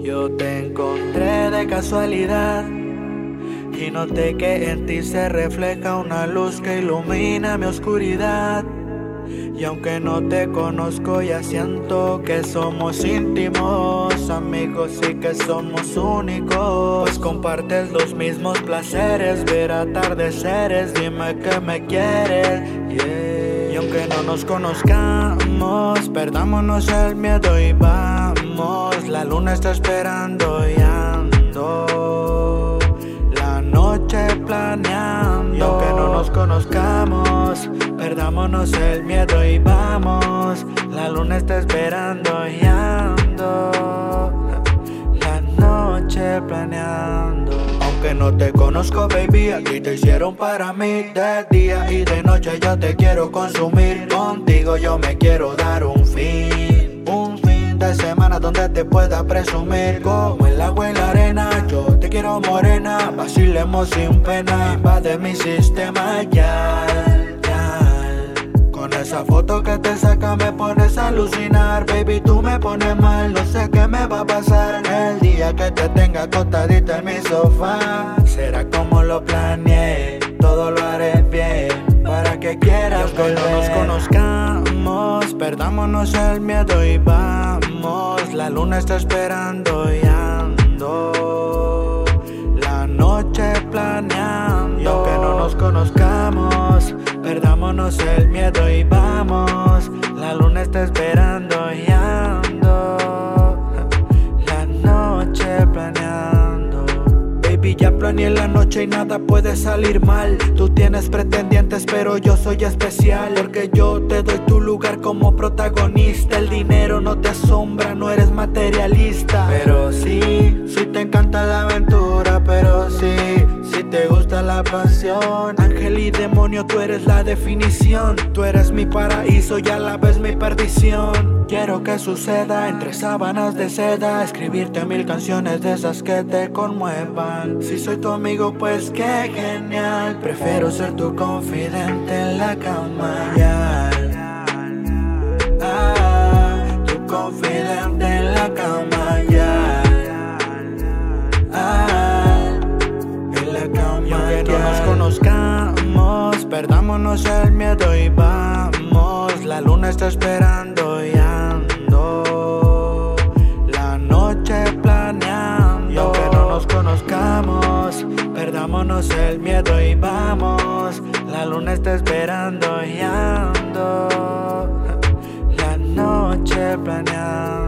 Yo te encontré de casualidad y noté que en ti se refleja una luz que ilumina mi oscuridad. Y aunque no te conozco ya siento que somos íntimos amigos y que somos únicos. Pues compartes los mismos placeres, ver atardeceres, dime que me quieres. Yeah aunque no nos conozcamos, perdámonos el miedo y vamos. La luna está esperando y ando. La noche planeando. Y aunque no nos conozcamos, perdámonos el miedo y vamos. Aunque no te conozco, baby, aquí te hicieron para mí. De día y de noche yo te quiero consumir. Contigo yo me quiero dar un fin. Un fin de semana donde te pueda presumir. Como el agua y la arena, yo te quiero morena. Vacilemos sin pena. Invade mi sistema ya. Con esa foto que te saca me pones a alucinar Baby, tú me pones mal, no sé qué me va a pasar El día que te tenga acostadita en mi sofá. Será como lo planeé, todo lo haré bien Para que quieras que no nos conozcamos Perdámonos el miedo y vamos. La luna está esperando y ando. La noche planeando. Y aunque no nos conozcamos Perdámonos el miedo y vamos. La luna está esperando Ya planeé la noche y nada puede salir mal. Tú tienes pretendientes, pero yo soy especial. Porque yo te doy tu lugar como protagonista. El dinero no te asombra, no eres materialista. Pero sí, sí te encanta la aventura, pero sí. Si te gusta la pasión, y demonio, tú eres la definición. Tú eres mi paraíso y a la vez mi perdición. Quiero que suceda entre sábanas de seda, escribirte mil canciones de esas que te conmuevan. Si soy tu amigo, pues qué genial. Prefiero ser tu confidente en la cama. Ya. Perdámonos el miedo y vamos. La luna está esperando y ando. La noche planeando. Y aunque no nos conozcamos, perdámonos el miedo y vamos. La luna está esperando y ando. La noche planeando.